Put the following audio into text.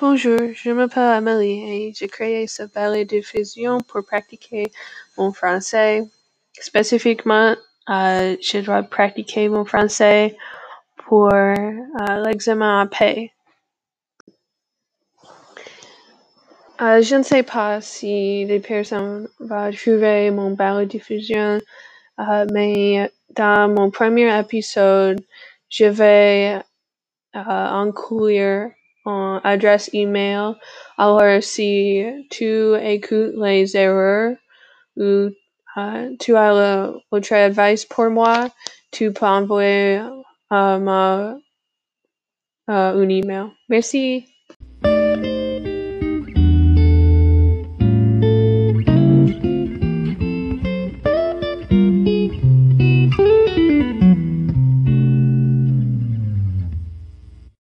Bonjour, je m'appelle Amélie et j'ai créé ce balai-diffusion pour pratiquer mon français. Spécifiquement, euh, je dois pratiquer mon français pour euh, l'examen AP. Euh, je ne sais pas si les personnes vont trouver mon balai-diffusion, euh, mais dans mon premier épisode, je vais inclure en adresse email. Alors si tu écoutes les erreurs ou euh, tu as le, autre advice pour moi, tu peux um, envoyer euh, ma, euh, un uh, email. Merci.